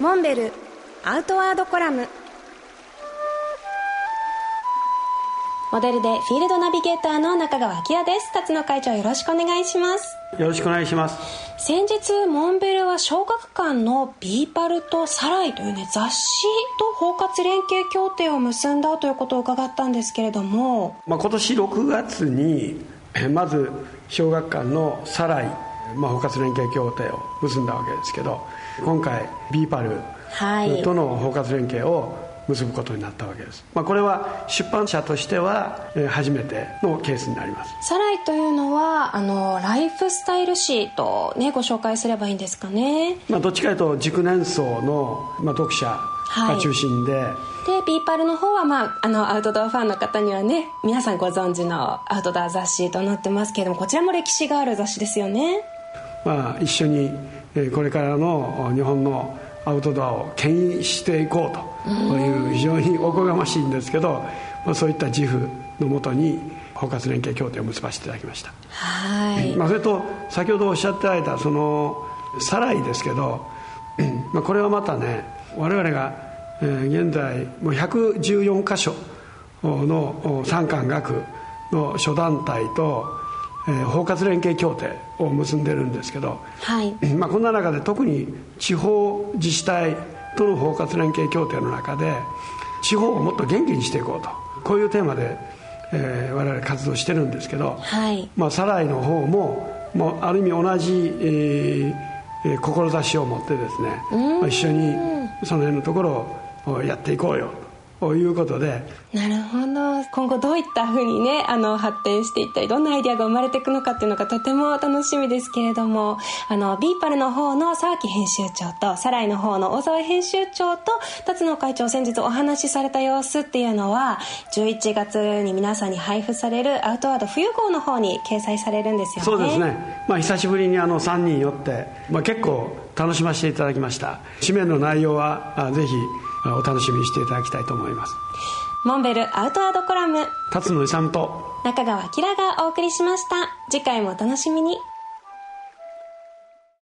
モンベルアウトワードコラム。モデルでフィールドナビゲーターの仲川希良です。辰野会長よろしくお願いします。よろしくお願いします。先日モンベルは小学館のビーパルとサライというね雑誌と包括連携協定を結んだということを伺ったんですけれども、まあ、今年6月にまず小学館のサライ、まあ、包括連携協定を結んだわけですけど今回 BE-PAL との包括連携を結ぶことになったわけです、まあ、これは出版社としては初めてのケースになります。サライというのはあのライフスタイル誌と、ね、ご紹介すればいいんですかね、まあ、どっちかというと熟年層の、まあ、読者が中心で、はいで BE-PAL の方は、まあ、あのアウトドアファンの方にはね皆さんご存知のアウトドア雑誌となってますけれどもこちらも歴史がある雑誌ですよねまあ一緒にこれからの日本のアウトドアを牽引していこうという非常におこがましいんですけど、まあ、そういった自負のもとに包括連携協定を結ばせていただきました。はい、まあ、それと先ほどおっしゃっていただいたそのサライですけど、まあ、これはまたね我々が、えー、現在もう114箇所の産官学の諸団体とえー、包括連携協定を結んでるんですけど、はい。まあ、こんな中で特に地方自治体との包括連携協定の中で地方をもっと元気にしていこうと。こういうテーマで、えー、我々活動してるんですけど、はい。まあ、サライの方ももうある意味同じ、えー、志を持ってですね、まあ、一緒にその辺のところをやっていこうよということで。なるほど。今後どういったふうにねあの発展していったりどんなアイデアが生まれていくのかっていうのがとても楽しみですけれどもあの BE-PAL の方の沢木編集長とサライの方の大沢編集長と辰野会長先日お話しされた様子っていうのは11月に皆さんに配布されるアウトワード冬号の方に掲載されるんですよね。そうですね、まあ、久しぶりにあの3人よって、まあ、結構楽しませていただきました。紙面の内容はぜひお楽しみにしていただきたいと思います。モンベルアウトワードコラム。辰野勇と。中川明がお送りしました。次回もお楽しみに